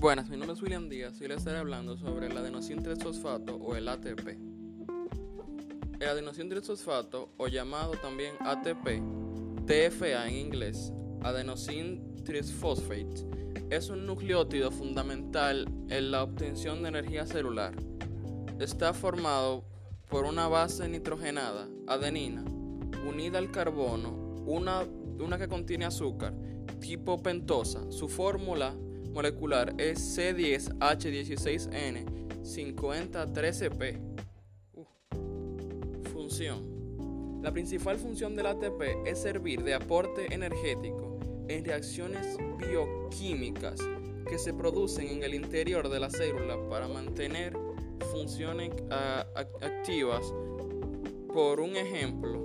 Buenas, mi nombre es William Díaz y les estaré hablando sobre el adenosín fosfato o el ATP. El adenosín fosfato o llamado también ATP, TFA en inglés, adenosín triphosphate, es un nucleótido fundamental en la obtención de energía celular. Está formado por una base nitrogenada, adenina, unida al carbono, una, una que contiene azúcar, tipo pentosa. Su fórmula molecular es C10H16N5013P. Función. La principal función del ATP es servir de aporte energético en reacciones bioquímicas que se producen en el interior de la célula para mantener funciones activas. Por un ejemplo,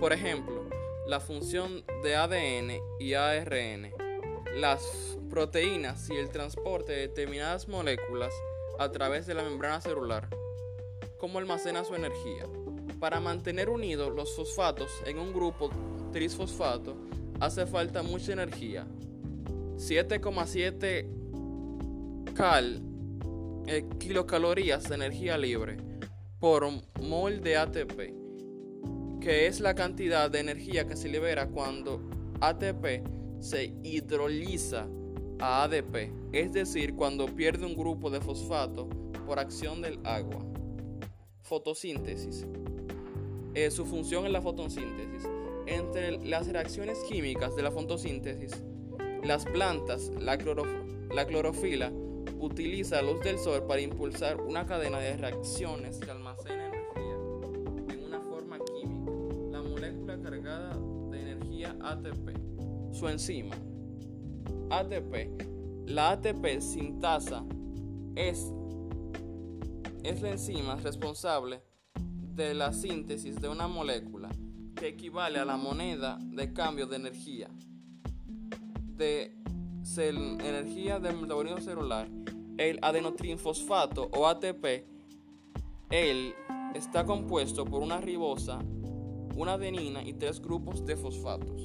por ejemplo, la función de ADN y ARN las proteínas y el transporte de determinadas moléculas a través de la membrana celular. ¿Cómo almacena su energía? Para mantener unidos los fosfatos en un grupo trisfosfato hace falta mucha energía. 7,7 cal eh, kilocalorías de energía libre por mol de ATP, que es la cantidad de energía que se libera cuando ATP se hidroliza a ADP, es decir, cuando pierde un grupo de fosfato por acción del agua. Fotosíntesis. Eh, su función es la fotosíntesis. Entre las reacciones químicas de la fotosíntesis, las plantas, la, la clorofila, utiliza luz del sol para impulsar una cadena de reacciones que almacena energía en una forma química. La molécula cargada de energía ATP su enzima. ATP. La ATP sintasa es, es la enzima responsable de la síntesis de una molécula que equivale a la moneda de cambio de energía de energía del metabolismo celular. El adenotrinfosfato o ATP, él está compuesto por una ribosa, una adenina y tres grupos de fosfatos.